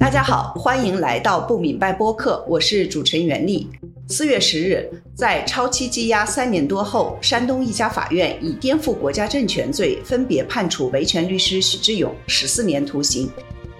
大家好，欢迎来到不明白播客，我是主持人袁丽。四月十日，在超期羁押三年多后，山东一家法院以颠覆国家政权罪，分别判处维权律师许志勇十四年徒刑，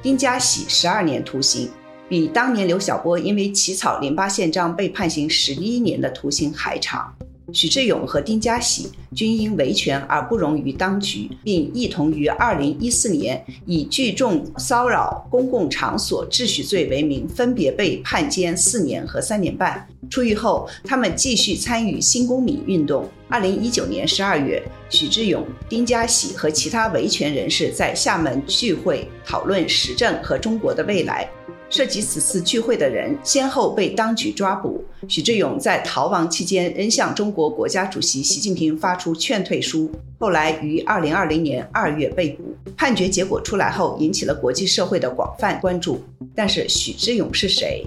丁家喜十二年徒刑，比当年刘晓波因为起草零八宪章被判刑十一年的徒刑还长。许志勇和丁家喜均因维权而不容于当局，并一同于二零一四年以聚众骚扰公共场所秩序罪为名，分别被判监四年和三年半。出狱后，他们继续参与新公民运动。二零一九年十二月，许志勇、丁家喜和其他维权人士在厦门聚会，讨论时政和中国的未来。涉及此次聚会的人先后被当局抓捕。许志勇在逃亡期间仍向中国国家主席习近平发出劝退书，后来于二零二零年二月被捕。判决结果出来后，引起了国际社会的广泛关注。但是，许志勇是谁？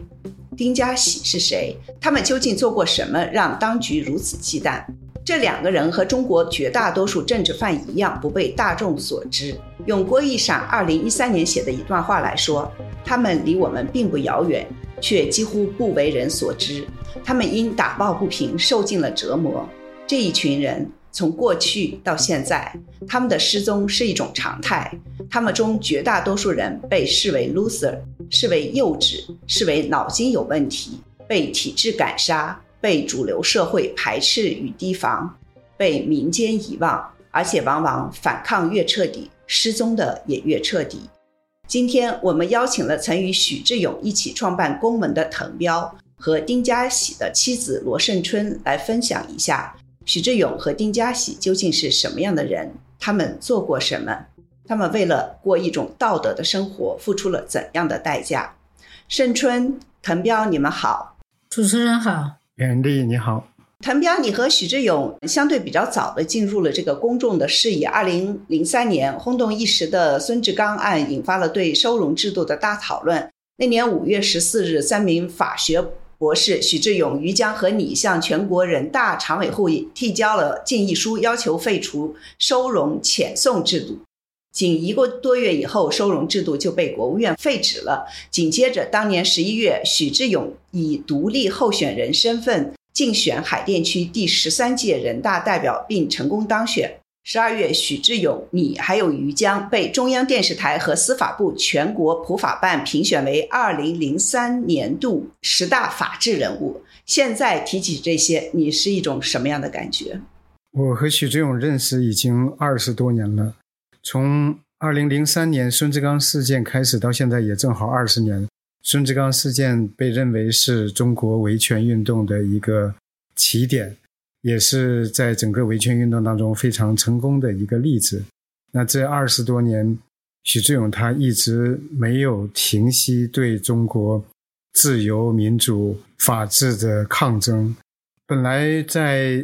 丁家喜是谁？他们究竟做过什么，让当局如此忌惮？这两个人和中国绝大多数政治犯一样，不被大众所知。用郭一闪二零一三年写的一段话来说。他们离我们并不遥远，却几乎不为人所知。他们因打抱不平受尽了折磨。这一群人从过去到现在，他们的失踪是一种常态。他们中绝大多数人被视为 loser，视为幼稚，视为脑筋有问题，被体制赶杀，被主流社会排斥与提防，被民间遗忘，而且往往反抗越彻底，失踪的也越彻底。今天我们邀请了曾与许志勇一起创办公文的滕彪和丁家喜的妻子罗胜春来分享一下。许志勇和丁家喜究竟是什么样的人，他们做过什么，他们为了过一种道德的生活付出了怎样的代价。胜春、滕彪，你们好，主持人好，袁丽你好。滕彪，你和许志勇相对比较早的进入了这个公众的视野。二零零三年轰动一时的孙志刚案引发了对收容制度的大讨论。那年五月十四日，三名法学博士许志勇、于江和你向全国人大常委会提交了建议书，要求废除收容遣送制度。仅一个多月以后，收容制度就被国务院废止了。紧接着，当年十一月，许志勇以独立候选人身份。竞选海淀区第十三届人大代表并成功当选。十二月，许志勇、你还有于江被中央电视台和司法部全国普法办评选为二零零三年度十大法治人物。现在提起这些，你是一种什么样的感觉？我和许志勇认识已经二十多年了，从二零零三年孙志刚事件开始到现在也正好二十年。孙志刚事件被认为是中国维权运动的一个起点，也是在整个维权运动当中非常成功的一个例子。那这二十多年，许志勇他一直没有停息对中国自由、民主、法治的抗争。本来在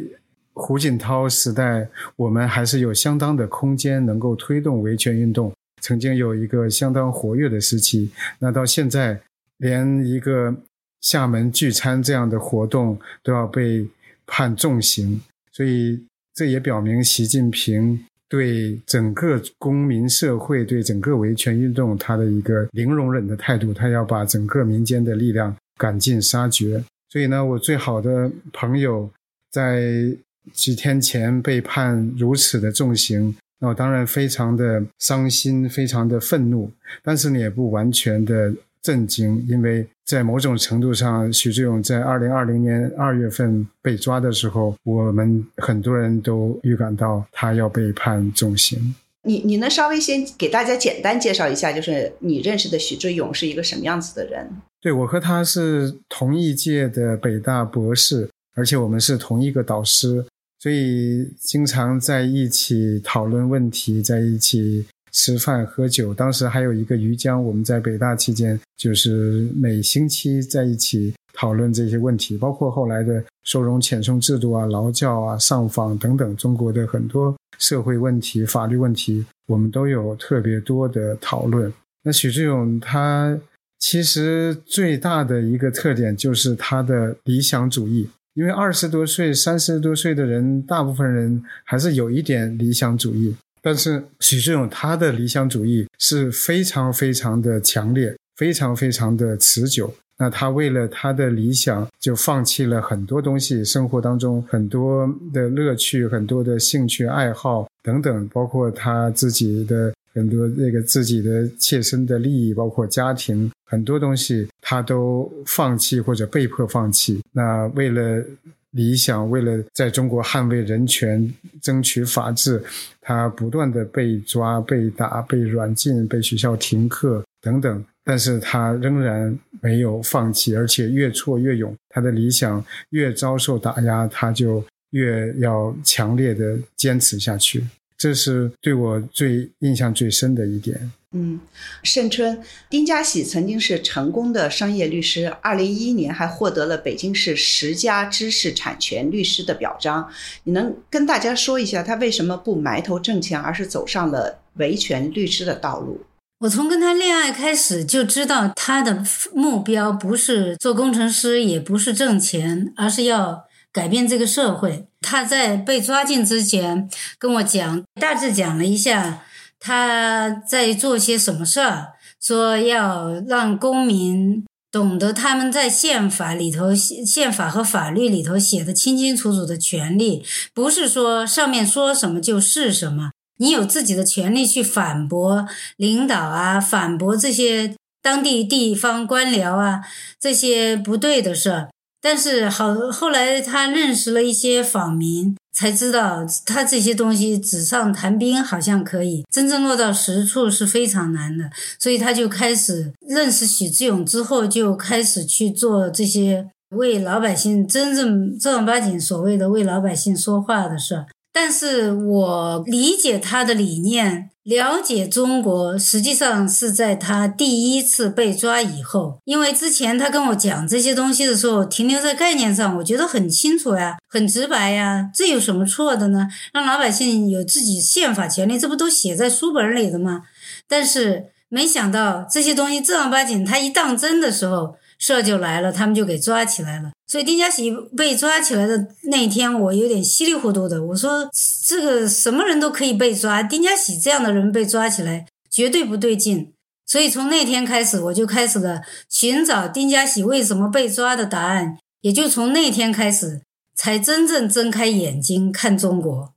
胡锦涛时代，我们还是有相当的空间能够推动维权运动，曾经有一个相当活跃的时期。那到现在。连一个厦门聚餐这样的活动都要被判重刑，所以这也表明习近平对整个公民社会、对整个维权运动他的一个零容忍的态度，他要把整个民间的力量赶尽杀绝。所以呢，我最好的朋友在几天前被判如此的重刑，那我当然非常的伤心，非常的愤怒，但是呢，也不完全的。震惊，因为在某种程度上，许志勇在二零二零年二月份被抓的时候，我们很多人都预感到他要被判重刑。你你能稍微先给大家简单介绍一下，就是你认识的许志勇是一个什么样子的人？对我和他是同一届的北大博士，而且我们是同一个导师，所以经常在一起讨论问题，在一起。吃饭喝酒，当时还有一个于江，我们在北大期间就是每星期在一起讨论这些问题，包括后来的收容遣送制度啊、劳教啊、上访等等，中国的很多社会问题、法律问题，我们都有特别多的讨论。那许志勇他其实最大的一个特点就是他的理想主义，因为二十多岁、三十多岁的人，大部分人还是有一点理想主义。但是许志勇他的理想主义是非常非常的强烈，非常非常的持久。那他为了他的理想，就放弃了很多东西，生活当中很多的乐趣、很多的兴趣爱好等等，包括他自己的很多那个自己的切身的利益，包括家庭很多东西，他都放弃或者被迫放弃。那为了理想，为了在中国捍卫人权、争取法治，他不断的被抓、被打、被软禁、被学校停课等等。但是他仍然没有放弃，而且越挫越勇。他的理想越遭受打压，他就越要强烈的坚持下去。这是对我最印象最深的一点。嗯，盛春，丁家喜曾经是成功的商业律师，二零一一年还获得了北京市十佳知识产权律师的表彰。你能跟大家说一下他为什么不埋头挣钱，而是走上了维权律师的道路？我从跟他恋爱开始就知道，他的目标不是做工程师，也不是挣钱，而是要改变这个社会。他在被抓进之前跟我讲，大致讲了一下他在做些什么事儿，说要让公民懂得他们在宪法里头、宪法和法律里头写的清清楚楚的权利，不是说上面说什么就是什么。你有自己的权利去反驳领导啊，反驳这些当地地方官僚啊，这些不对的事儿。但是好，后来他认识了一些访民，才知道他这些东西纸上谈兵好像可以，真正落到实处是非常难的。所以他就开始认识许志勇之后，就开始去做这些为老百姓真正正儿八经所谓的为老百姓说话的事儿。但是我理解他的理念，了解中国，实际上是在他第一次被抓以后。因为之前他跟我讲这些东西的时候，停留在概念上，我觉得很清楚呀，很直白呀，这有什么错的呢？让老百姓有自己宪法权利，这不都写在书本里的吗？但是没想到这些东西正儿八经，他一当真的时候。事儿就来了，他们就给抓起来了。所以丁家喜被抓起来的那天，我有点稀里糊涂的。我说：“这个什么人都可以被抓，丁家喜这样的人被抓起来，绝对不对劲。”所以从那天开始，我就开始了寻找丁家喜为什么被抓的答案。也就从那天开始，才真正睁开眼睛看中国。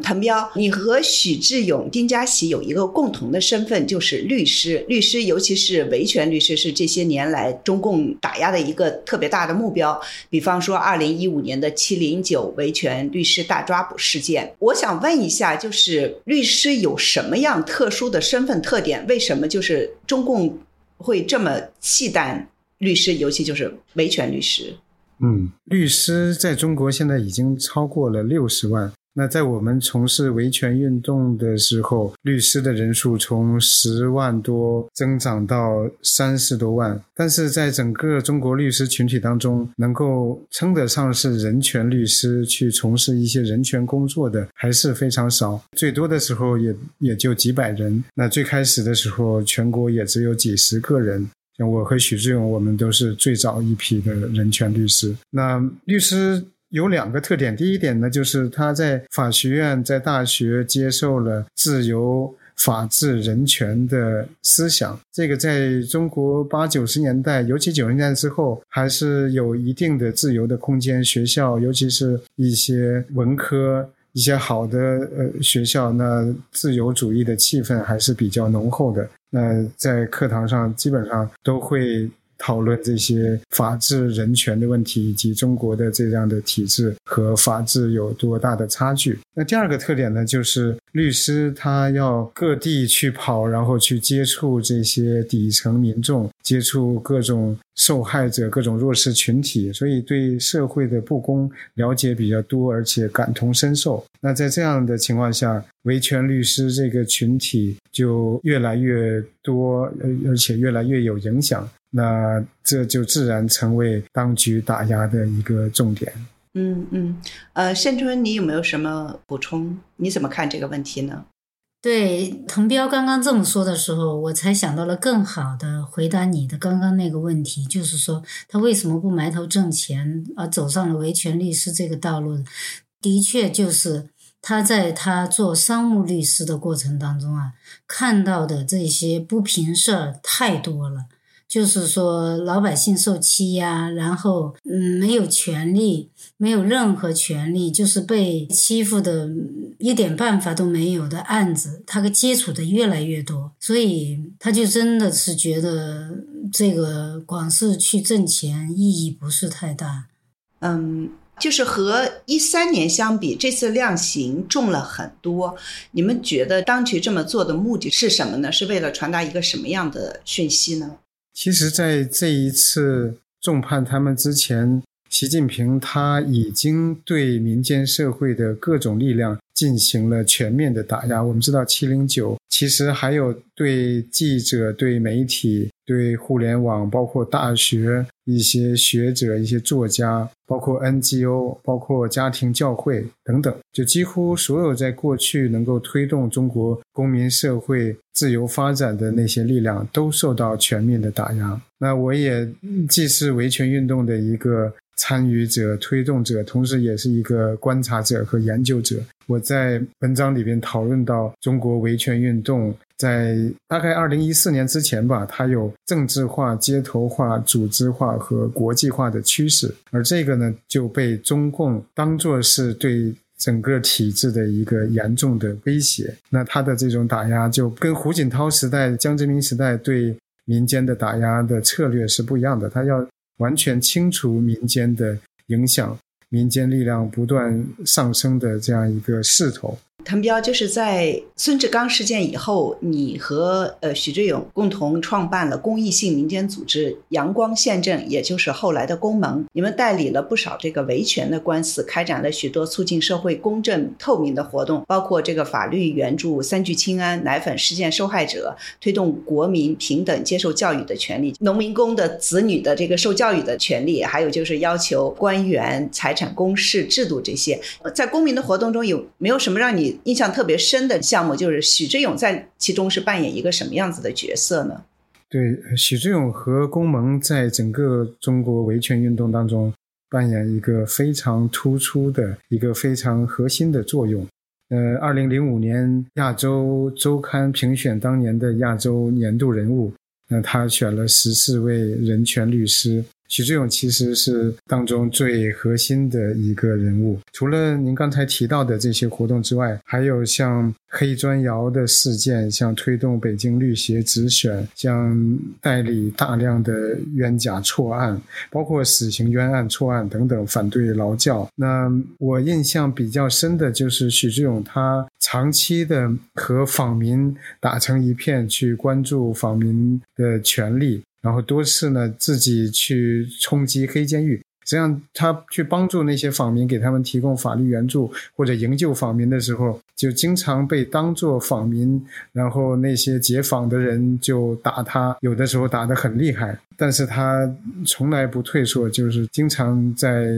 滕彪，你和许志勇、丁家喜有一个共同的身份，就是律师。律师，尤其是维权律师，是这些年来中共打压的一个特别大的目标。比方说，二零一五年的七零九维权律师大抓捕事件，我想问一下，就是律师有什么样特殊的身份特点？为什么就是中共会这么忌惮律师，尤其就是维权律师？嗯，律师在中国现在已经超过了六十万。那在我们从事维权运动的时候，律师的人数从十万多增长到三十多万，但是在整个中国律师群体当中，能够称得上是人权律师去从事一些人权工作的还是非常少，最多的时候也也就几百人。那最开始的时候，全国也只有几十个人。像我和许志勇，我们都是最早一批的人权律师。那律师。有两个特点，第一点呢，就是他在法学院、在大学接受了自由、法治、人权的思想。这个在中国八九十年代，尤其九十年代之后，还是有一定的自由的空间。学校，尤其是一些文科、一些好的呃学校，那自由主义的气氛还是比较浓厚的。那在课堂上，基本上都会。讨论这些法治人权的问题，以及中国的这样的体制和法治有多大的差距。那第二个特点呢，就是律师他要各地去跑，然后去接触这些底层民众，接触各种受害者、各种弱势群体，所以对社会的不公了解比较多，而且感同身受。那在这样的情况下，维权律师这个群体就越来越多，而而且越来越有影响。那这就自然成为当局打压的一个重点。嗯嗯，呃，盛春，你有没有什么补充？你怎么看这个问题呢？对，滕彪刚刚这么说的时候，我才想到了更好的回答你的刚刚那个问题，就是说他为什么不埋头挣钱，而走上了维权律师这个道路？的确，就是他在他做商务律师的过程当中啊，看到的这些不平事儿太多了。就是说，老百姓受欺压，然后嗯，没有权利，没有任何权利，就是被欺负的，一点办法都没有的案子，他接触的越来越多，所以他就真的是觉得这个光是去挣钱意义不是太大。嗯，就是和一三年相比，这次量刑重了很多。你们觉得当局这么做的目的是什么呢？是为了传达一个什么样的讯息呢？其实，在这一次重判他们之前，习近平他已经对民间社会的各种力量进行了全面的打压。我们知道，七零九其实还有对记者、对媒体。对互联网，包括大学一些学者、一些作家，包括 NGO，包括家庭教会等等，就几乎所有在过去能够推动中国公民社会自由发展的那些力量，都受到全面的打压。那我也既是维权运动的一个参与者、推动者，同时也是一个观察者和研究者。我在文章里边讨论到中国维权运动。在大概二零一四年之前吧，它有政治化、街头化、组织化和国际化的趋势，而这个呢就被中共当作是对整个体制的一个严重的威胁。那他的这种打压就跟胡锦涛时代、江泽民时代对民间的打压的策略是不一样的，他要完全清除民间的影响，民间力量不断上升的这样一个势头。滕彪就是在孙志刚事件以后，你和呃许志勇共同创办了公益性民间组织阳光宪政，也就是后来的公盟。你们代理了不少这个维权的官司，开展了许多促进社会公正透明的活动，包括这个法律援助三聚氰胺奶粉事件受害者，推动国民平等接受教育的权利，农民工的子女的这个受教育的权利，还有就是要求官员财产公示制度这些，在公民的活动中有没有什么让你？印象特别深的项目就是许志勇在其中是扮演一个什么样子的角色呢？对，许志勇和龚蒙在整个中国维权运动当中扮演一个非常突出的一个非常核心的作用。呃，二零零五年亚洲周刊评选当年的亚洲年度人物，那他选了十四位人权律师。许志勇其实是当中最核心的一个人物。除了您刚才提到的这些活动之外，还有像黑砖窑的事件，像推动北京律协直选，像代理大量的冤假错案，包括死刑冤案、错案等等，反对劳教。那我印象比较深的就是许志勇，他长期的和访民打成一片，去关注访民的权利。然后多次呢，自己去冲击黑监狱。实际上，他去帮助那些访民，给他们提供法律援助或者营救访民的时候，就经常被当作访民。然后那些解访的人就打他，有的时候打得很厉害。但是他从来不退缩，就是经常在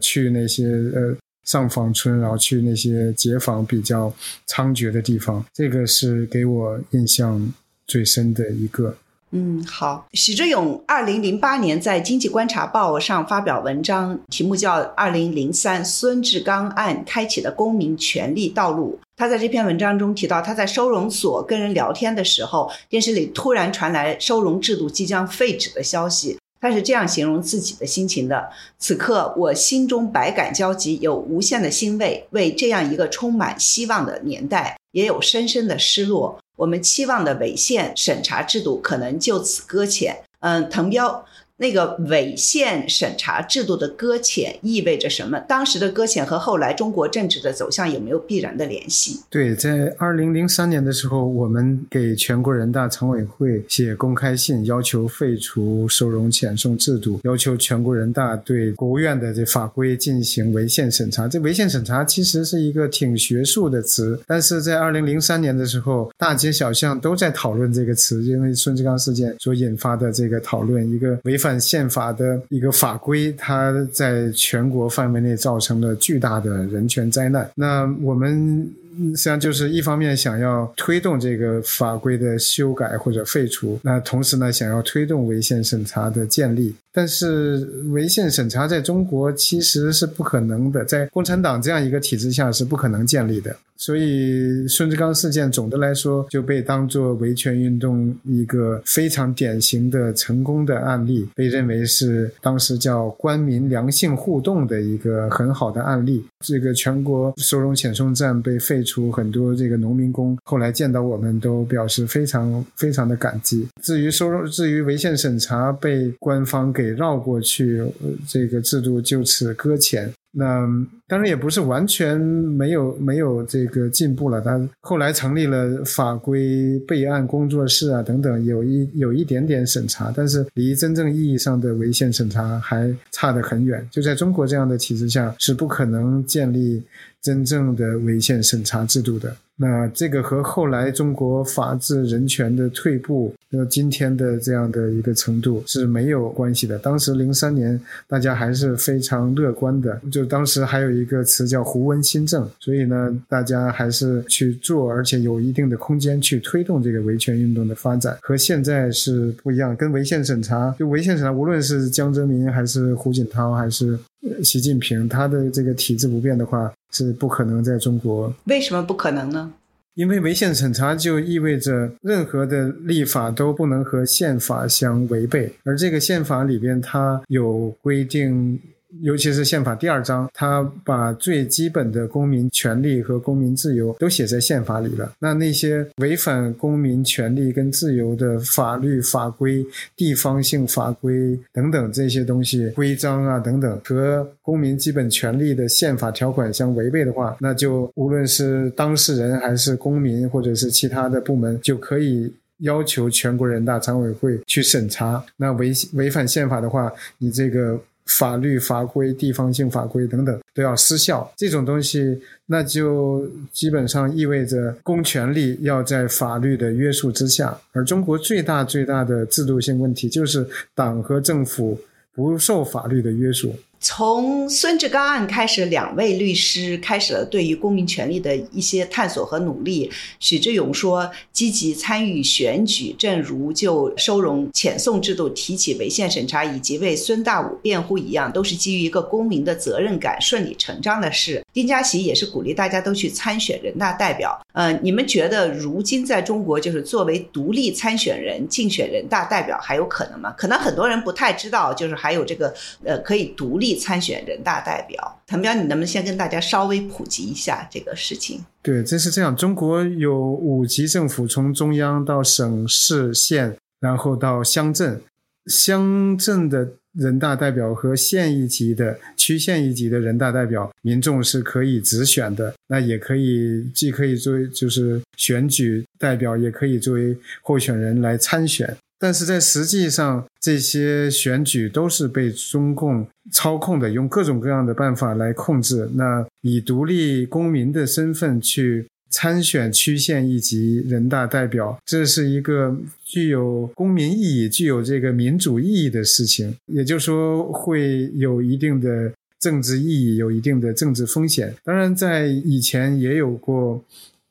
去那些呃上访村，然后去那些解访比较猖獗的地方。这个是给我印象最深的一个。嗯，好。许志勇二零零八年在《经济观察报》上发表文章，题目叫《二零零三孙志刚案开启的公民权利道路》。他在这篇文章中提到，他在收容所跟人聊天的时候，电视里突然传来收容制度即将废止的消息。他是这样形容自己的心情的：此刻我心中百感交集，有无限的欣慰，为这样一个充满希望的年代，也有深深的失落。我们期望的违宪审查制度可能就此搁浅。嗯，滕彪。那个违宪审查制度的搁浅意味着什么？当时的搁浅和后来中国政治的走向有没有必然的联系？对，在二零零三年的时候，我们给全国人大常委会写公开信，要求废除收容遣送制度，要求全国人大对国务院的这法规进行违宪审查。这违宪审查其实是一个挺学术的词，但是在二零零三年的时候，大街小巷都在讨论这个词，因为孙志刚事件所引发的这个讨论，一个违法。犯宪法的一个法规，它在全国范围内造成了巨大的人权灾难。那我们实际上就是一方面想要推动这个法规的修改或者废除，那同时呢，想要推动违宪审查的建立。但是违宪审查在中国其实是不可能的，在共产党这样一个体制下是不可能建立的。所以孙志刚事件总的来说就被当作维权运动一个非常典型的成功的案例，被认为是当时叫官民良性互动的一个很好的案例。这个全国收容遣送站被废出，很多这个农民工后来见到我们都表示非常非常的感激。至于收入，至于违宪审查被官方给绕过去，这个制度就此搁浅。那当然也不是完全没有没有这个进步了，他后来成立了法规备案工作室啊等等，有一有一点点审查，但是离真正意义上的违宪审查还差得很远。就在中国这样的体制下，是不可能建立真正的违宪审查制度的。那这个和后来中国法治人权的退步，那今天的这样的一个程度是没有关系的。当时零三年大家还是非常乐观的，就当时还有一个词叫“胡温新政”，所以呢，大家还是去做，而且有一定的空间去推动这个维权运动的发展。和现在是不一样，跟违宪审查，就违宪审查，无论是江泽民还是胡锦涛还是习近平，他的这个体制不变的话。是不可能在中国。为什么不可能呢？因为违宪审查就意味着任何的立法都不能和宪法相违背，而这个宪法里边它有规定。尤其是宪法第二章，它把最基本的公民权利和公民自由都写在宪法里了。那那些违反公民权利跟自由的法律法规、地方性法规等等这些东西、规章啊等等，和公民基本权利的宪法条款相违背的话，那就无论是当事人还是公民或者是其他的部门，就可以要求全国人大常委会去审查。那违违反宪法的话，你这个。法律法规、地方性法规等等都要失效，这种东西那就基本上意味着公权力要在法律的约束之下。而中国最大最大的制度性问题就是党和政府不受法律的约束。从孙志刚案开始，两位律师开始了对于公民权利的一些探索和努力。许志勇说，积极参与选举，正如就收容遣送制度提起违宪审查，以及为孙大武辩护一样，都是基于一个公民的责任感顺理成章的事。丁家喜也是鼓励大家都去参选人大代表。呃，你们觉得如今在中国，就是作为独立参选人竞选人大代表还有可能吗？可能很多人不太知道，就是还有这个呃可以独立参选人大代表。谭彪，你能不能先跟大家稍微普及一下这个事情？对，这是这样，中国有五级政府，从中央到省市县，然后到乡镇，乡镇的。人大代表和县一级的、区县一级的人大代表，民众是可以直选的。那也可以，既可以作为就是选举代表，也可以作为候选人来参选。但是在实际上，这些选举都是被中共操控的，用各种各样的办法来控制。那以独立公民的身份去。参选区县一级人大代表，这是一个具有公民意义、具有这个民主意义的事情，也就是说会有一定的政治意义，有一定的政治风险。当然，在以前也有过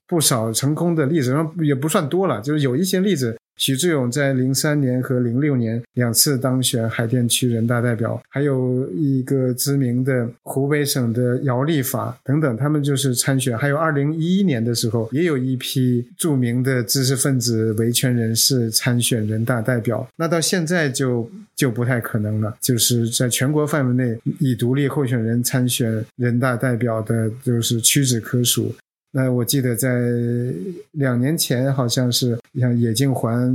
不少成功的例子，也不算多了，就是有一些例子。许志勇在零三年和零六年两次当选海淀区人大代表，还有一个知名的湖北省的姚立法等等，他们就是参选。还有二零一一年的时候，也有一批著名的知识分子、维权人士参选人大代表。那到现在就就不太可能了，就是在全国范围内以独立候选人参选人大代表的，就是屈指可数。那我记得在两年前，好像是像野静环、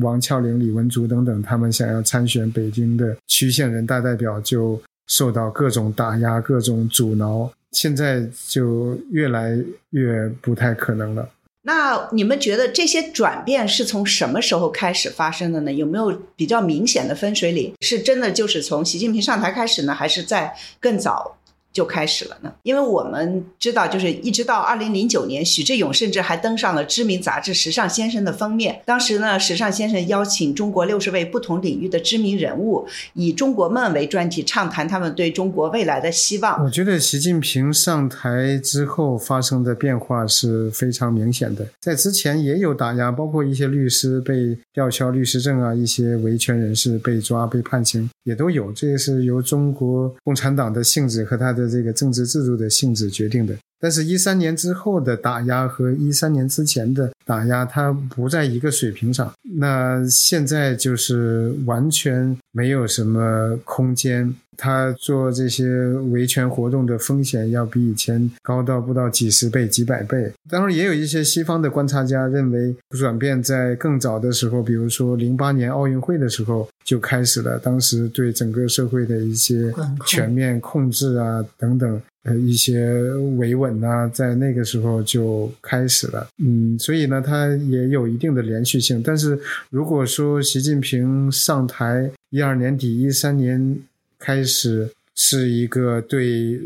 王俏玲、李文竹等等，他们想要参选北京的区县人大代表，就受到各种打压、各种阻挠。现在就越来越不太可能了。那你们觉得这些转变是从什么时候开始发生的呢？有没有比较明显的分水岭？是真的就是从习近平上台开始呢，还是在更早？就开始了呢？因为我们知道，就是一直到二零零九年，许志勇甚至还登上了知名杂志《时尚先生》的封面。当时呢，《时尚先生》邀请中国六十位不同领域的知名人物，以“中国梦”为专题，畅谈他们对中国未来的希望。我觉得习近平上台之后发生的变化是非常明显的。在之前也有打压，包括一些律师被吊销律师证啊，一些维权人士被抓被判刑也都有。这也是由中国共产党的性质和他的。的这个政治制度的性质决定的，但是，一三年之后的打压和一三年之前的打压，它不在一个水平上。那现在就是完全没有什么空间。他做这些维权活动的风险要比以前高到不到几十倍、几百倍。当然，也有一些西方的观察家认为，转变在更早的时候，比如说零八年奥运会的时候就开始了。当时对整个社会的一些全面控制啊，等等，呃，一些维稳啊，在那个时候就开始了。嗯，所以呢，它也有一定的连续性。但是如果说习近平上台一二年底、一三年。开始是一个对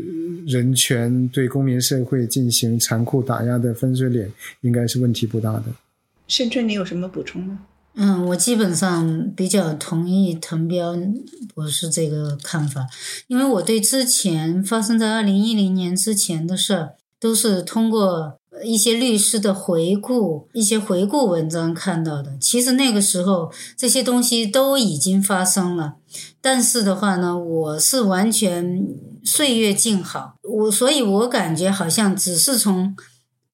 人权、对公民社会进行残酷打压的分水岭，应该是问题不大的。盛春，你有什么补充吗？嗯，我基本上比较同意滕彪博士这个看法，因为我对之前发生在二零一零年之前的事儿，都是通过。一些律师的回顾，一些回顾文章看到的，其实那个时候这些东西都已经发生了，但是的话呢，我是完全岁月静好，我所以，我感觉好像只是从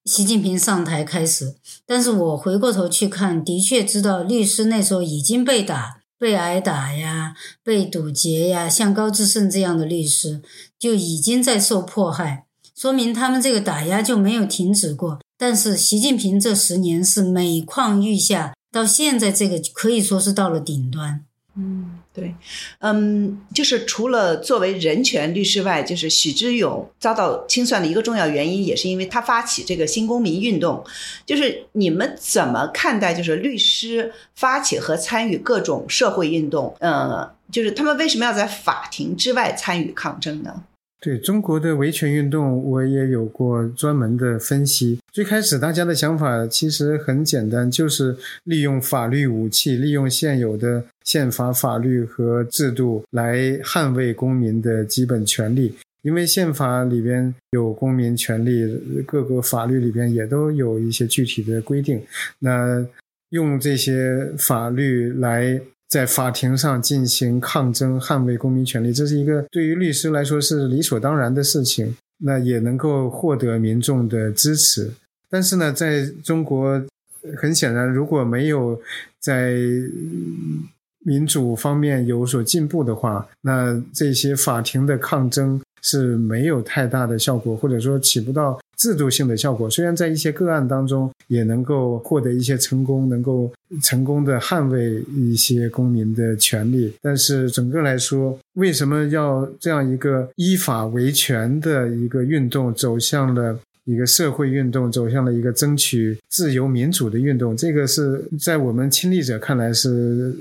习近平上台开始，但是我回过头去看，的确知道律师那时候已经被打、被挨打呀、被堵截呀，像高志胜这样的律师就已经在受迫害。说明他们这个打压就没有停止过，但是习近平这十年是每况愈下，到现在这个可以说是到了顶端。嗯，对，嗯，就是除了作为人权律师外，就是许知勇遭到清算的一个重要原因，也是因为他发起这个新公民运动。就是你们怎么看待，就是律师发起和参与各种社会运动？呃，就是他们为什么要在法庭之外参与抗争呢？对中国的维权运动，我也有过专门的分析。最开始大家的想法其实很简单，就是利用法律武器，利用现有的宪法、法律和制度来捍卫公民的基本权利。因为宪法里边有公民权利，各个法律里边也都有一些具体的规定。那用这些法律来。在法庭上进行抗争，捍卫公民权利，这是一个对于律师来说是理所当然的事情。那也能够获得民众的支持。但是呢，在中国，很显然，如果没有在民主方面有所进步的话，那这些法庭的抗争是没有太大的效果，或者说起不到。制度性的效果，虽然在一些个案当中也能够获得一些成功，能够成功的捍卫一些公民的权利，但是整个来说，为什么要这样一个依法维权的一个运动走向了一个社会运动，走向了一个争取自由民主的运动？这个是在我们亲历者看来是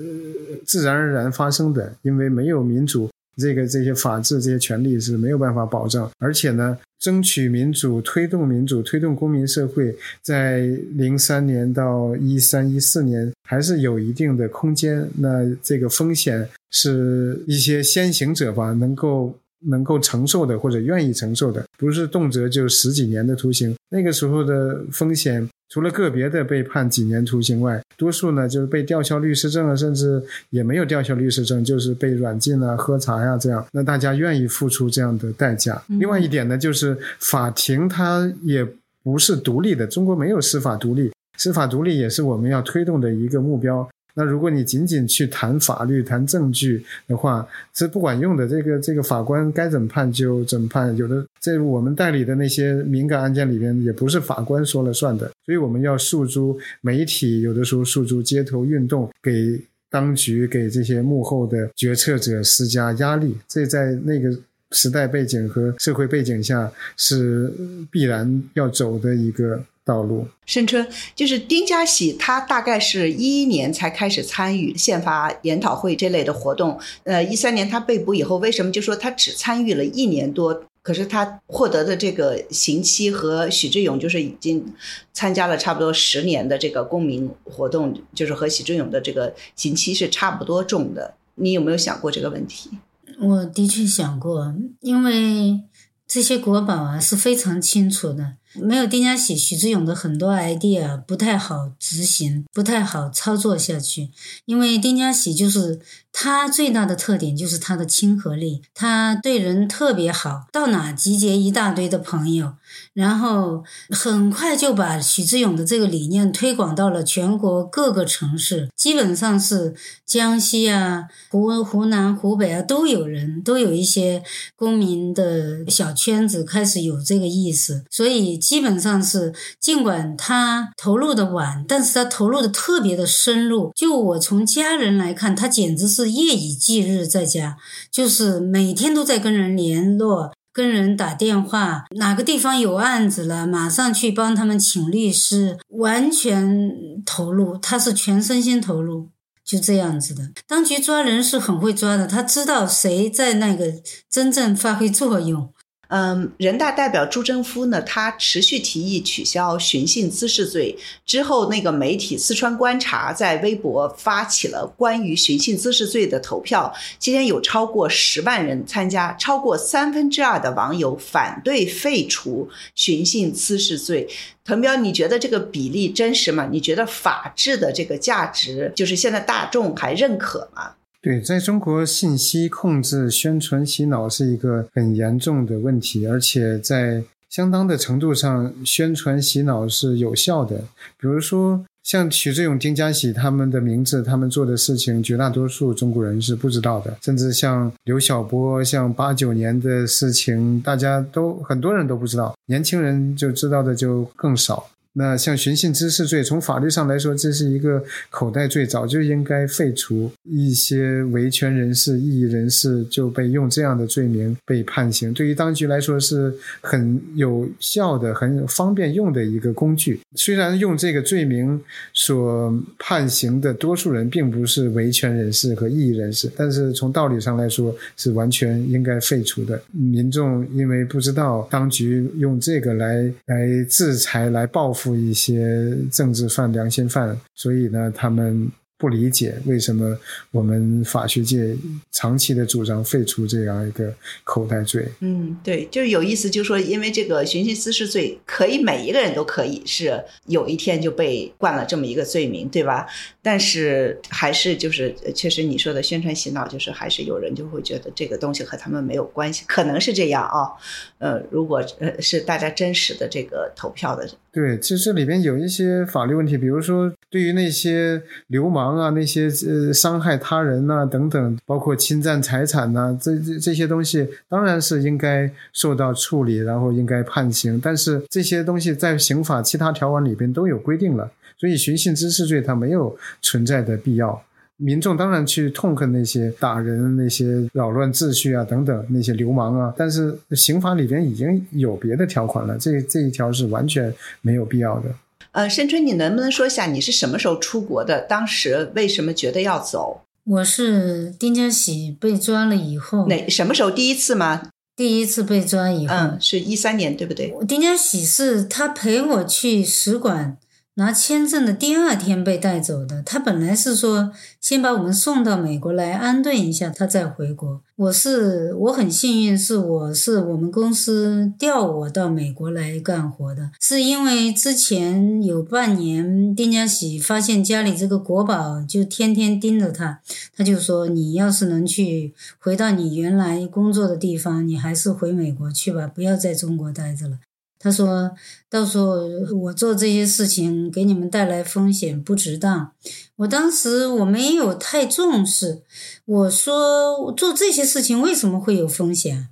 自然而然发生的，因为没有民主。这个这些法治这些权利是没有办法保障，而且呢，争取民主、推动民主、推动公民社会，在零三年到一三一四年还是有一定的空间。那这个风险是一些先行者吧，能够。能够承受的或者愿意承受的，不是动辄就十几年的徒刑。那个时候的风险，除了个别的被判几年徒刑外，多数呢就是被吊销律师证啊，甚至也没有吊销律师证，就是被软禁啊、喝茶呀这样。那大家愿意付出这样的代价。另外一点呢，就是法庭它也不是独立的，中国没有司法独立，司法独立也是我们要推动的一个目标。那如果你仅仅去谈法律、谈证据的话，是不管用的。这个这个法官该怎么判就怎么判。有的在我们代理的那些敏感案件里边，也不是法官说了算的。所以我们要诉诸媒体，有的时候诉诸街头运动，给当局、给这些幕后的决策者施加压力。这在那个时代背景和社会背景下是必然要走的一个。道路，申春就是丁家喜，他大概是一一年才开始参与宪法研讨会这类的活动。呃，一三年他被捕以后，为什么就说他只参与了一年多？可是他获得的这个刑期和许志勇就是已经参加了差不多十年的这个公民活动，就是和许志勇的这个刑期是差不多重的。你有没有想过这个问题？我的确想过，因为这些国宝啊是非常清楚的。没有丁家喜、许志勇的很多 idea 不太好执行，不太好操作下去。因为丁家喜就是他最大的特点就是他的亲和力，他对人特别好，到哪集结一大堆的朋友，然后很快就把许志勇的这个理念推广到了全国各个城市，基本上是江西啊、湖湖南、湖北啊都有人，都有一些公民的小圈子开始有这个意思，所以。基本上是，尽管他投入的晚，但是他投入的特别的深入。就我从家人来看，他简直是夜以继日在家，就是每天都在跟人联络，跟人打电话，哪个地方有案子了，马上去帮他们请律师，完全投入，他是全身心投入，就这样子的。当局抓人是很会抓的，他知道谁在那个真正发挥作用。嗯，人大代表朱征夫呢，他持续提议取消寻衅滋事罪之后，那个媒体四川观察在微博发起了关于寻衅滋事罪的投票，今天有超过十万人参加，超过三分之二的网友反对废除寻衅滋事罪。滕彪，你觉得这个比例真实吗？你觉得法治的这个价值，就是现在大众还认可吗？对，在中国，信息控制、宣传、洗脑是一个很严重的问题，而且在相当的程度上，宣传洗脑是有效的。比如说，像许志勇、丁家喜他们的名字，他们做的事情，绝大多数中国人是不知道的。甚至像刘晓波，像八九年的事情，大家都很多人都不知道，年轻人就知道的就更少。那像寻衅滋事罪，从法律上来说，这是一个口袋罪，早就应该废除。一些维权人士、异议人士就被用这样的罪名被判刑，对于当局来说是很有效的、很方便用的一个工具。虽然用这个罪名所判刑的多数人并不是维权人士和异议人士，但是从道理上来说是完全应该废除的。民众因为不知道当局用这个来来制裁、来报复。负一些政治犯、良心犯，所以呢，他们。不理解为什么我们法学界长期的主张废除这样一个口袋罪？嗯，对，就是有意思，就是说，因为这个寻衅滋事罪可以每一个人都可以是有一天就被冠了这么一个罪名，对吧？但是还是就是确实你说的宣传洗脑，就是还是有人就会觉得这个东西和他们没有关系，可能是这样啊。呃，如果呃是大家真实的这个投票的，对，其实这里边有一些法律问题，比如说对于那些流氓。啊，那些呃伤害他人呐等等，包括侵占财产呐，这这这些东西当然是应该受到处理，然后应该判刑。但是这些东西在刑法其他条文里边都有规定了，所以寻衅滋事罪它没有存在的必要。民众当然去痛恨那些打人、那些扰乱秩序啊等等那些流氓啊，但是刑法里边已经有别的条款了，这这一条是完全没有必要的。呃，申春，你能不能说一下你是什么时候出国的？当时为什么觉得要走？我是丁家喜被抓了以后，哪什么时候第一次吗？第一次被抓以后，嗯，是一三年，对不对？丁家喜是他陪我去使馆。拿签证的第二天被带走的。他本来是说先把我们送到美国来安顿一下，他再回国。我是我很幸运，是我是我们公司调我到美国来干活的。是因为之前有半年，丁家喜发现家里这个国宝就天天盯着他，他就说：“你要是能去回到你原来工作的地方，你还是回美国去吧，不要在中国待着了。”他说到时候我做这些事情给你们带来风险不值当，我当时我没有太重视。我说做这些事情为什么会有风险？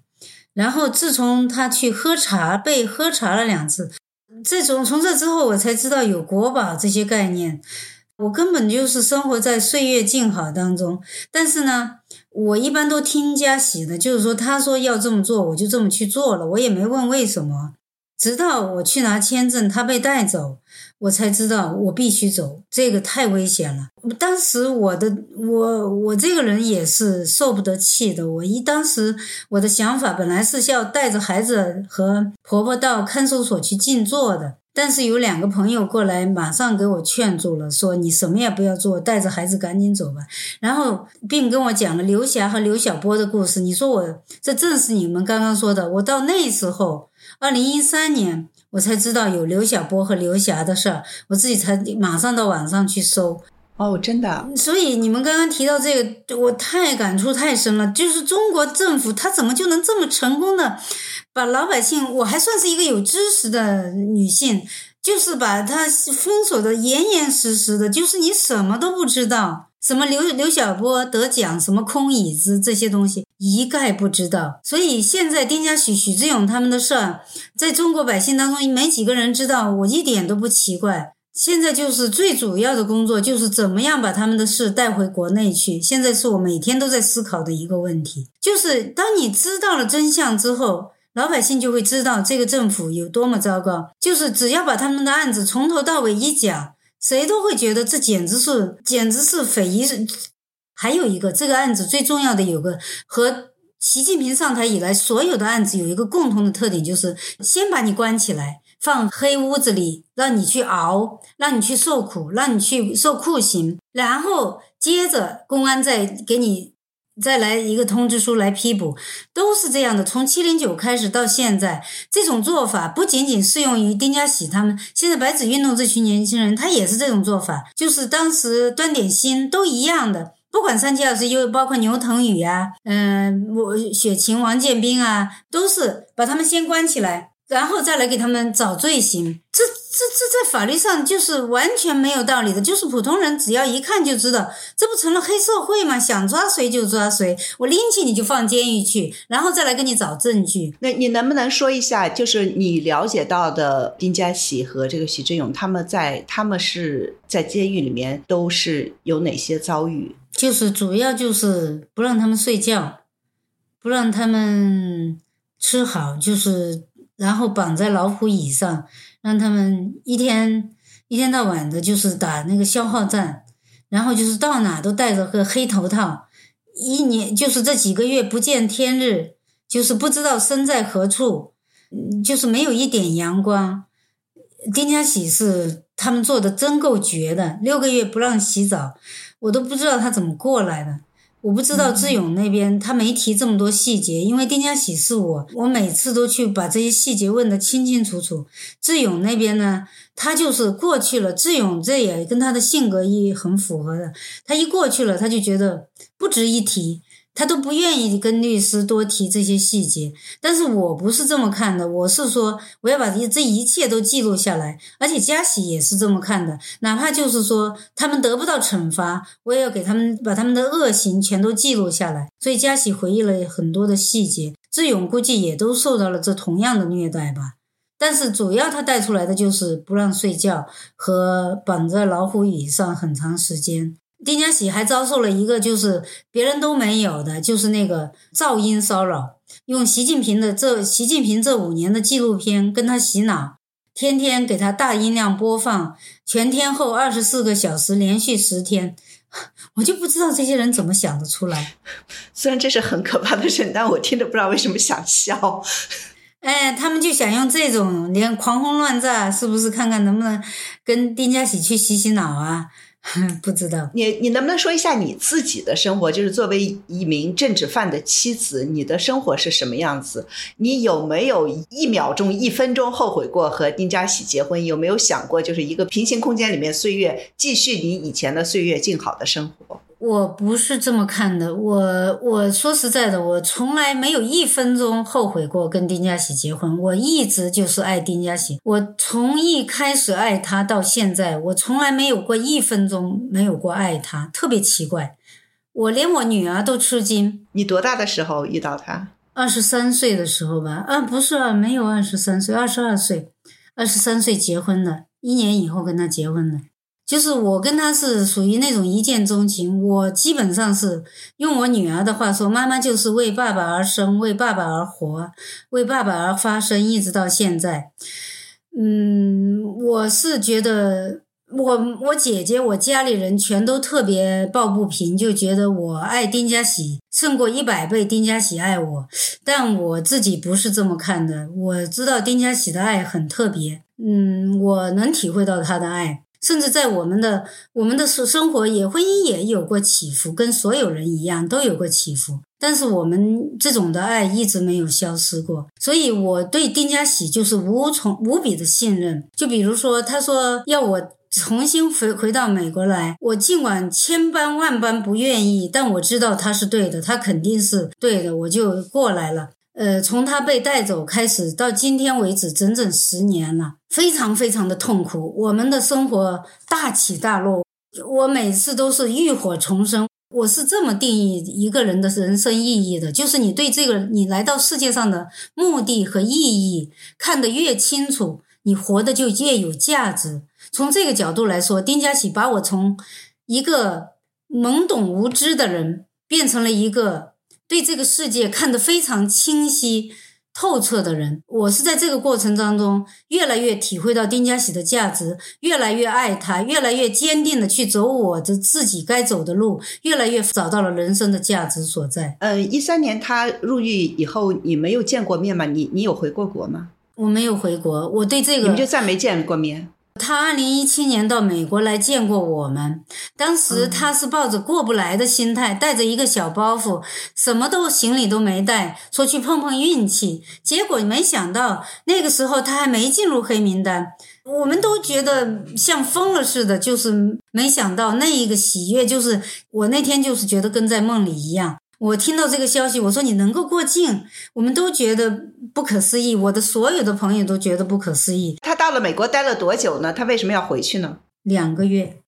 然后自从他去喝茶被喝茶了两次，这种从这之后我才知道有国宝这些概念。我根本就是生活在岁月静好当中。但是呢，我一般都听家喜的，就是说他说要这么做，我就这么去做了，我也没问为什么。直到我去拿签证，他被带走，我才知道我必须走。这个太危险了。当时我的我我这个人也是受不得气的。我一当时我的想法本来是要带着孩子和婆婆到看守所去静坐的，但是有两个朋友过来，马上给我劝住了，说你什么也不要做，带着孩子赶紧走吧。然后并跟我讲了刘霞和刘晓波的故事。你说我这正是你们刚刚说的，我到那时候，二零一三年。我才知道有刘晓波和刘霞的事儿，我自己才马上到网上去搜。哦，真的。所以你们刚刚提到这个，我太感触太深了。就是中国政府，他怎么就能这么成功的把老百姓，我还算是一个有知识的女性，就是把他封锁的严严实实的，就是你什么都不知道。什么刘刘晓波得奖，什么空椅子这些东西一概不知道，所以现在丁家许、许志勇他们的事儿，在中国百姓当中没几个人知道，我一点都不奇怪。现在就是最主要的工作，就是怎么样把他们的事带回国内去。现在是我每天都在思考的一个问题，就是当你知道了真相之后，老百姓就会知道这个政府有多么糟糕。就是只要把他们的案子从头到尾一讲。谁都会觉得这简直是，简直是匪夷。还有一个，这个案子最重要的有个和习近平上台以来所有的案子有一个共同的特点，就是先把你关起来，放黑屋子里，让你去熬，让你去受苦，让你去受酷刑，然后接着公安再给你。再来一个通知书来批捕，都是这样的。从七零九开始到现在，这种做法不仅仅适用于丁家喜他们，现在白纸运动这群年轻人，他也是这种做法。就是当时端点心都一样的，不管三七二十一，包括牛腾宇啊，嗯，我雪晴、王建兵啊，都是把他们先关起来。然后再来给他们找罪行，这这这在法律上就是完全没有道理的。就是普通人只要一看就知道，这不成了黑社会吗？想抓谁就抓谁，我拎起你就放监狱去，然后再来给你找证据。那你能不能说一下，就是你了解到的丁家喜和这个许志勇，他们在他们是在监狱里面都是有哪些遭遇？就是主要就是不让他们睡觉，不让他们吃好，就是。然后绑在老虎椅上，让他们一天一天到晚的，就是打那个消耗战，然后就是到哪都戴着个黑头套，一年就是这几个月不见天日，就是不知道身在何处，就是没有一点阳光。丁家喜是他们做的真够绝的，六个月不让洗澡，我都不知道他怎么过来的。我不知道志勇那边他没提这么多细节，因为丁家喜是我，我每次都去把这些细节问得清清楚楚。志勇那边呢，他就是过去了。志勇这也跟他的性格一很符合的，他一过去了，他就觉得不值一提。他都不愿意跟律师多提这些细节，但是我不是这么看的，我是说我要把这这一切都记录下来，而且嘉喜也是这么看的，哪怕就是说他们得不到惩罚，我也要给他们把他们的恶行全都记录下来。所以嘉喜回忆了很多的细节，志勇估计也都受到了这同样的虐待吧。但是主要他带出来的就是不让睡觉和绑在老虎椅上很长时间。丁家喜还遭受了一个就是别人都没有的，就是那个噪音骚扰，用习近平的这习近平这五年的纪录片跟他洗脑，天天给他大音量播放，全天候二十四个小时连续十天，我就不知道这些人怎么想得出来。虽然这是很可怕的事，但我听着不知道为什么想笑。哎，他们就想用这种连狂轰乱炸，是不是看看能不能跟丁家喜去洗洗脑啊？不知道你，你能不能说一下你自己的生活？就是作为一名政治犯的妻子，你的生活是什么样子？你有没有一秒钟、一分钟后悔过和丁家喜结婚？有没有想过，就是一个平行空间里面，岁月继续你以前的岁月静好的生活？我不是这么看的，我我说实在的，我从来没有一分钟后悔过跟丁家喜结婚。我一直就是爱丁家喜，我从一开始爱他到现在，我从来没有过一分钟没有过爱他，特别奇怪。我连我女儿都吃惊。你多大的时候遇到他？二十三岁的时候吧？啊，不是啊，没有二十三岁，二十二岁，二十三岁结婚的，一年以后跟他结婚的。就是我跟他是属于那种一见钟情，我基本上是用我女儿的话说，妈妈就是为爸爸而生，为爸爸而活，为爸爸而发声，一直到现在。嗯，我是觉得我我姐姐我家里人全都特别抱不平，就觉得我爱丁家喜胜过一百倍丁家喜爱我，但我自己不是这么看的。我知道丁家喜的爱很特别，嗯，我能体会到他的爱，甚至在我们的我们的生生活也婚姻也有过起伏，跟所有人一样都有过起伏。但是我们这种的爱一直没有消失过，所以我对丁家喜就是无从无比的信任。就比如说，他说要我。重新回回到美国来，我尽管千般万般不愿意，但我知道他是对的，他肯定是对的，我就过来了。呃，从他被带走开始到今天为止，整整十年了，非常非常的痛苦。我们的生活大起大落，我每次都是浴火重生。我是这么定义一个人的人生意义的，就是你对这个你来到世界上的目的和意义看得越清楚，你活的就越有价值。从这个角度来说，丁家喜把我从一个懵懂无知的人变成了一个对这个世界看得非常清晰透彻的人。我是在这个过程当中越来越体会到丁家喜的价值，越来越爱他，越来越坚定的去走我的自己该走的路，越来越找到了人生的价值所在。呃，一三年他入狱以后，你没有见过面吗？你你有回过国吗？我没有回国，我对这个你们就再没见过面。他二零一七年到美国来见过我们，当时他是抱着过不来的心态，带着一个小包袱，什么都行李都没带，说去碰碰运气。结果没想到那个时候他还没进入黑名单，我们都觉得像疯了似的，就是没想到那一个喜悦，就是我那天就是觉得跟在梦里一样。我听到这个消息，我说你能够过境，我们都觉得不可思议。我的所有的朋友都觉得不可思议。他到了美国待了多久呢？他为什么要回去呢？两个月。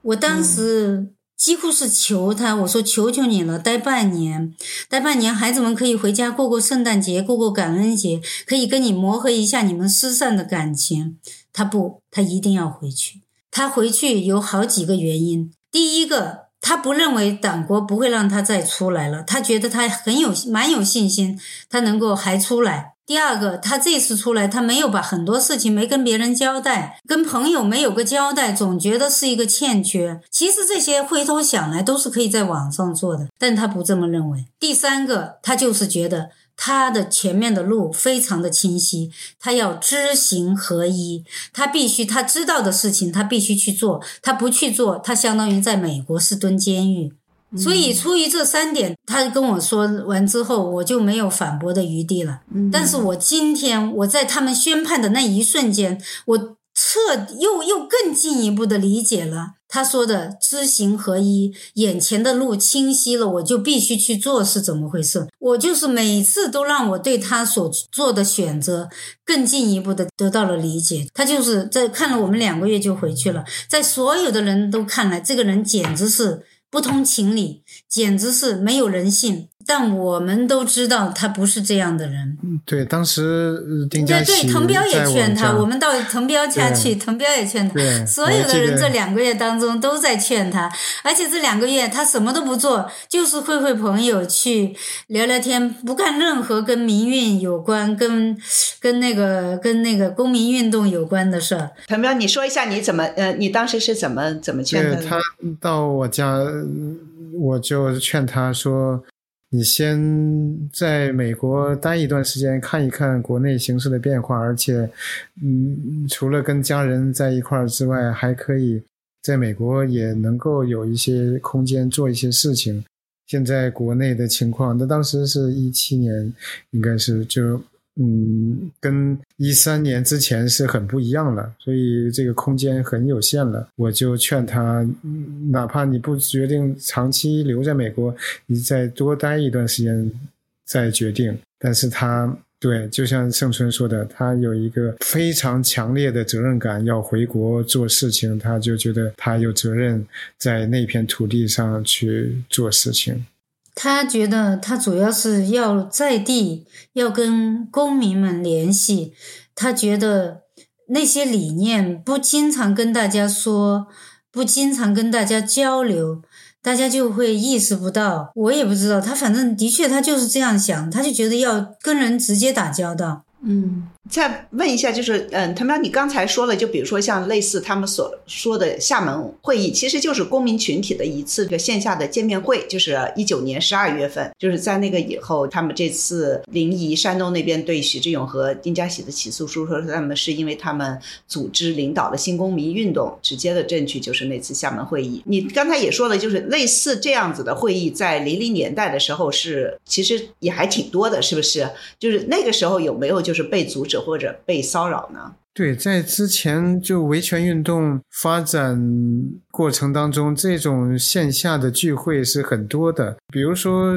我当时几乎是求他，我说求求你了，待半年，待半年，孩子们可以回家过过圣诞节，过过感恩节，可以跟你磨合一下你们失散的感情。他不，他一定要回去。他回去有好几个原因。第一个。他不认为党国不会让他再出来了，他觉得他很有蛮有信心，他能够还出来。第二个，他这次出来，他没有把很多事情没跟别人交代，跟朋友没有个交代，总觉得是一个欠缺。其实这些回头想来都是可以在网上做的，但他不这么认为。第三个，他就是觉得。他的前面的路非常的清晰，他要知行合一，他必须他知道的事情他必须去做，他不去做，他相当于在美国是蹲监狱。所以出于这三点，他跟我说完之后，我就没有反驳的余地了。但是我今天我在他们宣判的那一瞬间，我。彻又又更进一步的理解了他说的知行合一，眼前的路清晰了，我就必须去做是怎么回事？我就是每次都让我对他所做的选择更进一步的得到了理解。他就是在看了我们两个月就回去了，在所有的人都看来，这个人简直是不通情理，简直是没有人性。但我们都知道他不是这样的人。对，当时丁家喜对滕彪也劝他，我们到滕彪家去，滕彪也劝他。所有的人这两个月当中都在劝他，而且这两个月他什么都不做，就是会会朋友去聊聊天，不干任何跟民运有关、跟跟那个跟那个公民运动有关的事儿。滕彪，你说一下你怎么呃，你当时是怎么怎么劝他的？他到我家，我就劝他说。你先在美国待一段时间，看一看国内形势的变化，而且，嗯，除了跟家人在一块儿之外，还可以在美国也能够有一些空间做一些事情。现在国内的情况，那当时是一七年，应该是就。嗯，跟一三年之前是很不一样了，所以这个空间很有限了。我就劝他，哪怕你不决定长期留在美国，你再多待一段时间再决定。但是他对，就像盛春说的，他有一个非常强烈的责任感，要回国做事情，他就觉得他有责任在那片土地上去做事情。他觉得他主要是要在地要跟公民们联系，他觉得那些理念不经常跟大家说，不经常跟大家交流，大家就会意识不到。我也不知道，他反正的确他就是这样想，他就觉得要跟人直接打交道。嗯，再问一下，就是嗯，他们你刚才说了，就比如说像类似他们所说的厦门会议，其实就是公民群体的一次个线下的见面会，就是一九年十二月份，就是在那个以后，他们这次临沂山东那边对许志勇和丁家喜的起诉书，说是他们是因为他们组织领导了新公民运动，直接的证据就是那次厦门会议。你刚才也说了，就是类似这样子的会议，在零零年代的时候是其实也还挺多的，是不是？就是那个时候有没有就是被阻止？或者被骚扰呢？对，在之前就维权运动发展过程当中，这种线下的聚会是很多的，比如说。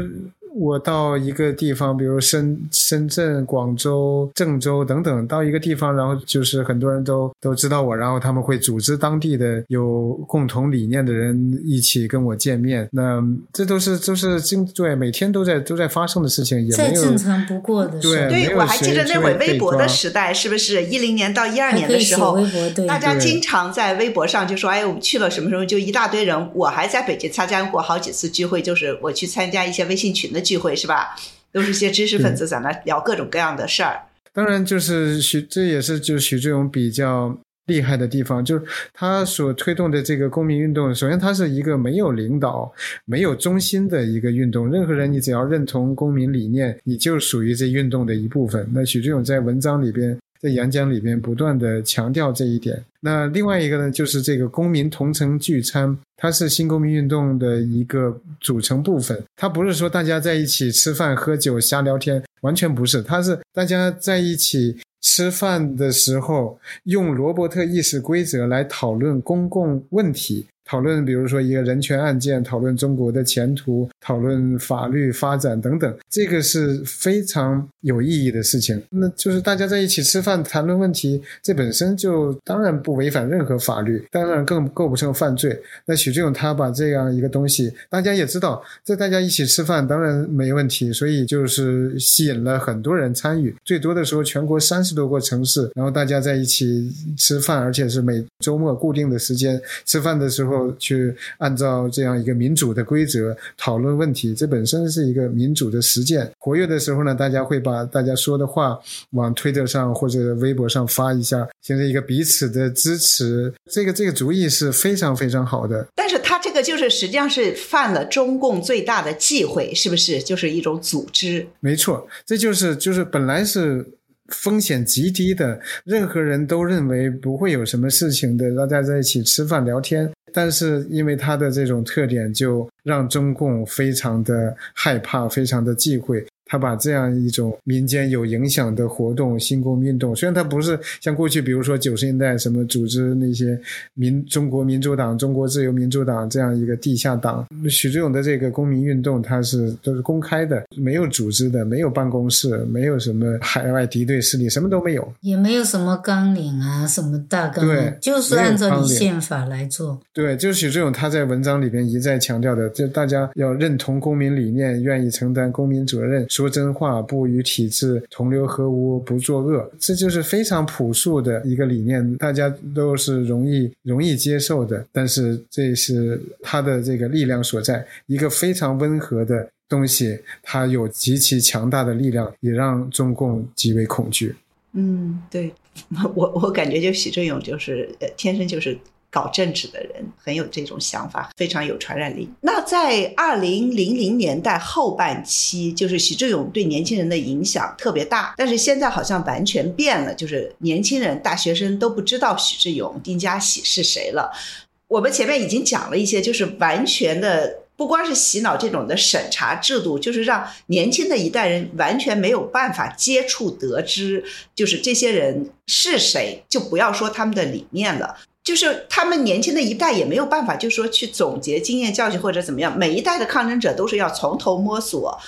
我到一个地方，比如深深圳、广州、郑州等等，到一个地方，然后就是很多人都都知道我，然后他们会组织当地的有共同理念的人一起跟我见面。那这都是都是经对每天都在都在发生的事情，也再正常不过的事。对，对我还记得那会微博的时代，是不是一零年到一二年的时候，大家经常在微博上就说：“哎，我们去了什么什么，就一大堆人。”我还在北京参加过好几次聚会，就是我去参加一些微信群的。聚会是吧？都是些知识分子在那聊各种各样的事儿。当然，就是许，这也是就许志勇比较厉害的地方，就是他所推动的这个公民运动。首先，它是一个没有领导、没有中心的一个运动。任何人，你只要认同公民理念，你就属于这运动的一部分。那许志勇在文章里边。在演讲里边不断的强调这一点。那另外一个呢，就是这个公民同城聚餐，它是新公民运动的一个组成部分。它不是说大家在一起吃饭喝酒瞎聊天，完全不是。它是大家在一起吃饭的时候，用罗伯特议事规则来讨论公共问题。讨论，比如说一个人权案件，讨论中国的前途，讨论法律发展等等，这个是非常有意义的事情。那就是大家在一起吃饭谈论问题，这本身就当然不违反任何法律，当然更构不成犯罪。那许志勇他把这样一个东西，大家也知道，在大家一起吃饭当然没问题，所以就是吸引了很多人参与。最多的时候，全国三十多个城市，然后大家在一起吃饭，而且是每周末固定的时间吃饭的时候。去按照这样一个民主的规则讨论问题，这本身是一个民主的实践。活跃的时候呢，大家会把大家说的话往推特上或者微博上发一下，形成一个彼此的支持。这个这个主意是非常非常好的。但是他这个就是实际上是犯了中共最大的忌讳，是不是？就是一种组织。没错，这就是就是本来是。风险极低的，任何人都认为不会有什么事情的，大家在一起吃饭聊天。但是因为它的这种特点，就让中共非常的害怕，非常的忌讳。他把这样一种民间有影响的活动，新公民运动，虽然他不是像过去，比如说九十年代什么组织那些民中国民主党、中国自由民主党这样一个地下党，许志勇的这个公民运动，他是都是公开的，没有组织的，没有办公室，没有什么海外敌对势力，什么都没有，也没有什么纲领啊，什么大纲，对，就是按照你宪法来做。对，就是许志勇他在文章里边一再强调的，就大家要认同公民理念，愿意承担公民责任。说真话，不与体制同流合污，不作恶，这就是非常朴素的一个理念，大家都是容易容易接受的。但是这是他的这个力量所在，一个非常温和的东西，它有极其强大的力量，也让中共极为恐惧。嗯，对 我我感觉就许正勇就是，天生就是。搞政治的人很有这种想法，非常有传染力。那在二零零零年代后半期，就是许志勇对年轻人的影响特别大。但是现在好像完全变了，就是年轻人、大学生都不知道许志勇、丁家喜是谁了。我们前面已经讲了一些，就是完全的不光是洗脑这种的审查制度，就是让年轻的一代人完全没有办法接触得知，就是这些人是谁，就不要说他们的理念了。就是他们年轻的一代也没有办法，就说去总结经验教训或者怎么样。每一代的抗争者都是要从头摸索。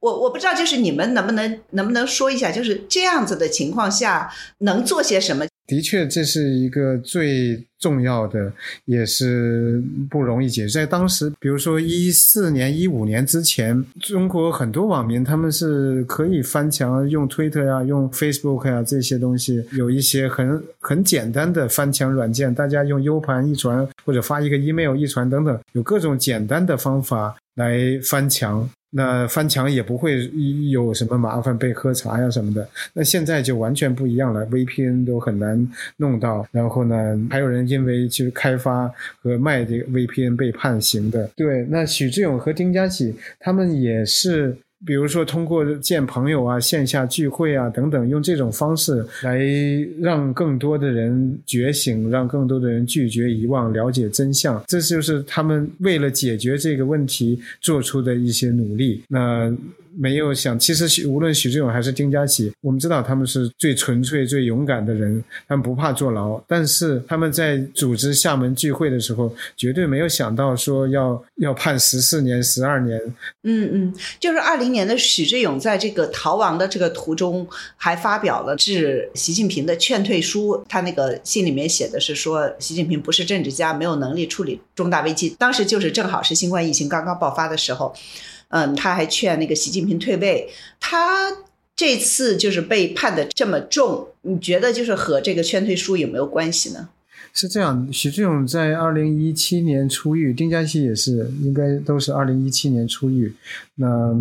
我我不知道，就是你们能不能能不能说一下，就是这样子的情况下能做些什么？的确，这是一个最重要的，也是不容易解。在当时，比如说一四年、一五年之前，中国很多网民他们是可以翻墙用推特呀、用 Facebook 呀这些东西，有一些很很简单的翻墙软件，大家用 U 盘一传或者发一个 email 一传等等，有各种简单的方法来翻墙。那翻墙也不会有什么麻烦，被喝茶呀什么的。那现在就完全不一样了，VPN 都很难弄到。然后呢，还有人因为去开发和卖这个 VPN 被判刑的。对，那许志勇和丁家喜他们也是。比如说，通过见朋友啊、线下聚会啊等等，用这种方式来让更多的人觉醒，让更多的人拒绝遗忘、了解真相，这就是他们为了解决这个问题做出的一些努力。那。没有想，其实许无论许志勇还是丁家喜，我们知道他们是最纯粹、最勇敢的人，他们不怕坐牢。但是他们在组织厦门聚会的时候，绝对没有想到说要要判十四年、十二年。嗯嗯，就是二零年的许志勇在这个逃亡的这个途中，还发表了致习近平的劝退书。他那个信里面写的是说，习近平不是政治家，没有能力处理重大危机。当时就是正好是新冠疫情刚刚爆发的时候。嗯，他还劝那个习近平退位。他这次就是被判的这么重，你觉得就是和这个劝退书有没有关系呢？是这样，许志勇在二零一七年出狱，丁家熙也是，应该都是二零一七年出狱。那。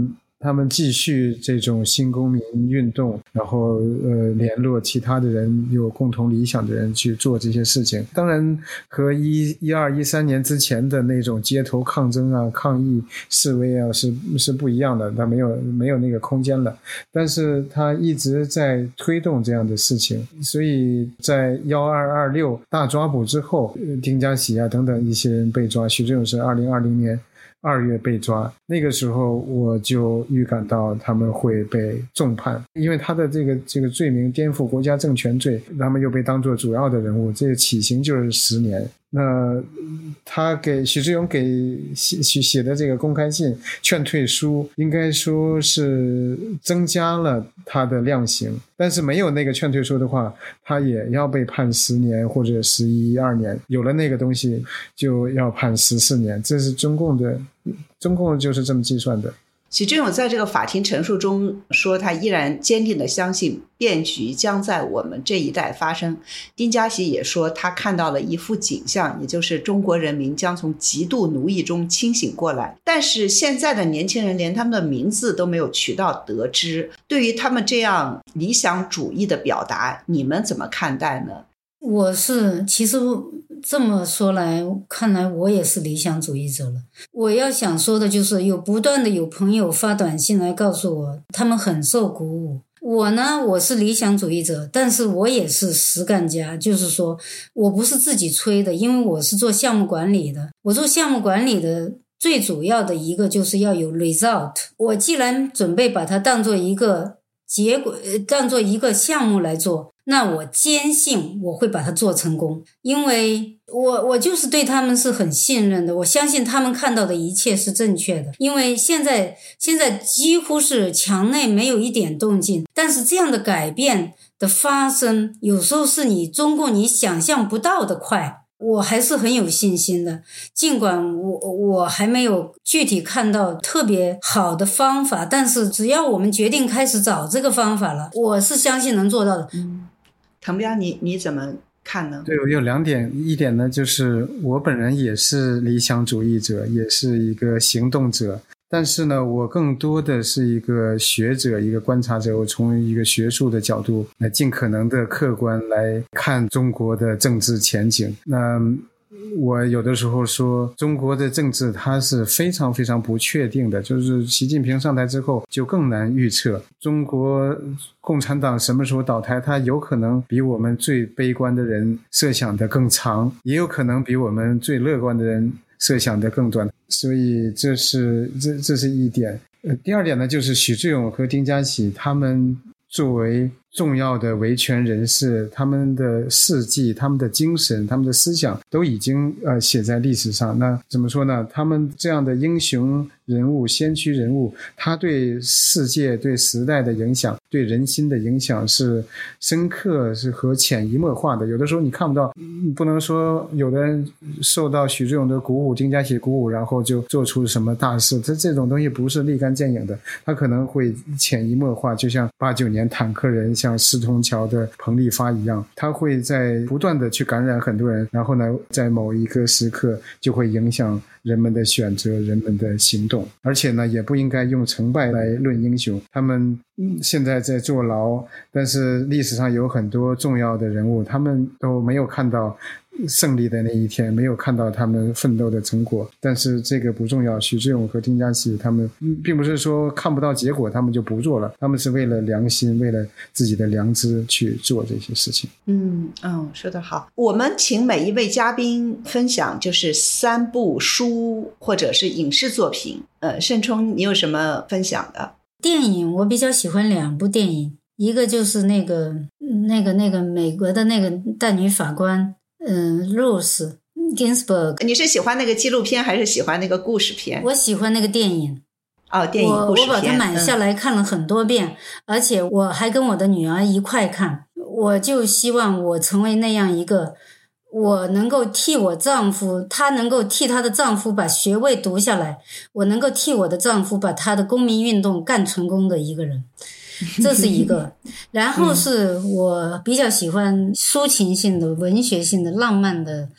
他们继续这种新公民运动，然后呃联络其他的人，有共同理想的人去做这些事情。当然和一一二一三年之前的那种街头抗争啊、抗议示威啊是是不一样的，他没有没有那个空间了。但是他一直在推动这样的事情，所以在幺二二六大抓捕之后，丁家喜啊等等一些人被抓。徐志勇是二零二零年。二月被抓，那个时候我就预感到他们会被重判，因为他的这个这个罪名颠覆国家政权罪，他们又被当作主要的人物，这个起刑就是十年。那他给许志勇给写写写的这个公开信劝退书，应该说是增加了他的量刑。但是没有那个劝退书的话，他也要被判十年或者十一二年。有了那个东西，就要判十四年。这是中共的，中共就是这么计算的。许志勇在这个法庭陈述中说，他依然坚定的相信变局将在我们这一代发生。丁家喜也说，他看到了一幅景象，也就是中国人民将从极度奴役中清醒过来。但是现在的年轻人连他们的名字都没有渠道得知。对于他们这样理想主义的表达，你们怎么看待呢？我是其实。这么说来，看来我也是理想主义者了。我要想说的就是，有不断的有朋友发短信来告诉我，他们很受鼓舞。我呢，我是理想主义者，但是我也是实干家，就是说我不是自己吹的，因为我是做项目管理的。我做项目管理的最主要的一个就是要有 result。我既然准备把它当做一个结果，当做一个项目来做。那我坚信我会把它做成功，因为我我就是对他们是很信任的，我相信他们看到的一切是正确的。因为现在现在几乎是墙内没有一点动静，但是这样的改变的发生，有时候是你中共你想象不到的快，我还是很有信心的。尽管我我还没有具体看到特别好的方法，但是只要我们决定开始找这个方法了，我是相信能做到的。嗯滕彪，你你怎么看呢？对我有两点，一点呢，就是我本人也是理想主义者，也是一个行动者，但是呢，我更多的是一个学者，一个观察者。我从一个学术的角度来尽可能的客观来看中国的政治前景。那。我有的时候说，中国的政治它是非常非常不确定的，就是习近平上台之后就更难预测。中国共产党什么时候倒台，它有可能比我们最悲观的人设想的更长，也有可能比我们最乐观的人设想的更短。所以这是这这是一点。呃，第二点呢，就是许志勇和丁家喜他们作为。重要的维权人士，他们的事迹、他们的精神、他们的思想都已经呃写在历史上。那怎么说呢？他们这样的英雄人物、先驱人物，他对世界、对时代的影响、对人心的影响是深刻、是和潜移默化的。有的时候你看不到，不能说有的人受到许志勇的鼓舞、丁家喜鼓舞，然后就做出什么大事。他这种东西不是立竿见影的，他可能会潜移默化，就像八九年坦克人。像四通桥的彭丽发一样，他会在不断的去感染很多人，然后呢，在某一个时刻就会影响人们的选择、人们的行动。而且呢，也不应该用成败来论英雄。他们现在在坐牢，但是历史上有很多重要的人物，他们都没有看到。胜利的那一天，没有看到他们奋斗的成果，但是这个不重要。许志勇和丁家喜他们，并不是说看不到结果，他们就不做了。他们是为了良心，为了自己的良知去做这些事情。嗯嗯，说得好。我们请每一位嘉宾分享，就是三部书或者是影视作品。呃，盛冲，你有什么分享的？电影我比较喜欢两部电影，一个就是那个那个那个美国的那个大女法官。嗯，Rose Ginsburg，你是喜欢那个纪录片还是喜欢那个故事片？我喜欢那个电影。哦，电影故事片。我我把它买下来看了很多遍，而且我还跟我的女儿一块看。我就希望我成为那样一个，我能够替我丈夫，她能够替她的丈夫把学位读下来，我能够替我的丈夫把他的公民运动干成功的一个人。这是一个，然后是我比较喜欢抒情性的、文学性的、浪漫的、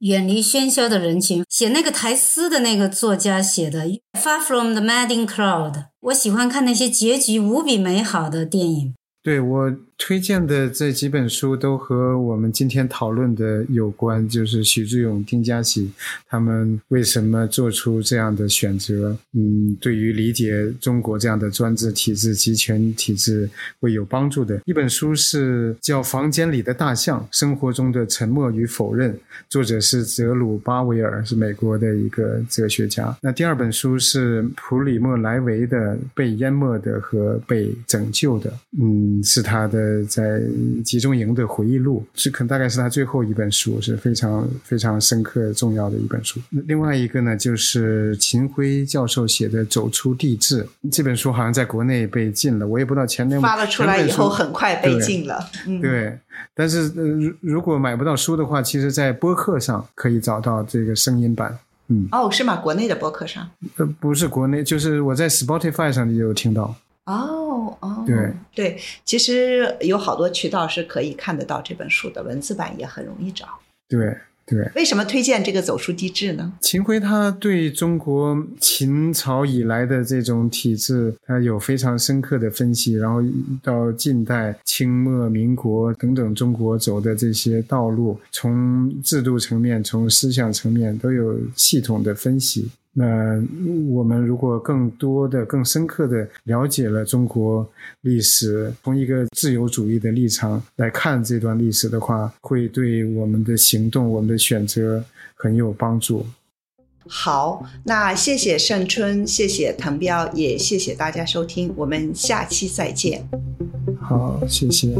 远离喧嚣的人群。写那个台诗的那个作家写的《Far from the Madding Crowd》，我喜欢看那些结局无比美好的电影。对我推荐的这几本书都和我们今天讨论的有关，就是许志勇、丁家喜他们为什么做出这样的选择？嗯，对于理解中国这样的专制体制、集权体制会有帮助的一本书是叫《房间里的大象：生活中的沉默与否认》，作者是泽鲁巴维尔，是美国的一个哲学家。那第二本书是普里莫莱维的《被淹没的和被拯救的》，嗯。是他的在集中营的回忆录，是可能大概是他最后一本书，是非常非常深刻重要的一本书。另外一个呢，就是秦晖教授写的《走出地质》这本书，好像在国内被禁了，我也不知道前面发了出来以后很快被禁了。对，但是如如果买不到书的话，其实在播客上可以找到这个声音版。嗯，哦，是吗？国内的播客上？呃，不是国内，就是我在 Spotify 上也有听到。哦哦，对对，其实有好多渠道是可以看得到这本书的，文字版也很容易找。对对，为什么推荐这个《走出地质》呢？秦晖他对中国秦朝以来的这种体制，他有非常深刻的分析，然后到近代清末民国等等中国走的这些道路，从制度层面、从思想层面都有系统的分析。那我们如果更多的、更深刻的了解了中国历史，从一个自由主义的立场来看这段历史的话，会对我们的行动、我们的选择很有帮助。好，那谢谢盛春，谢谢滕彪，也谢谢大家收听，我们下期再见。好，谢谢。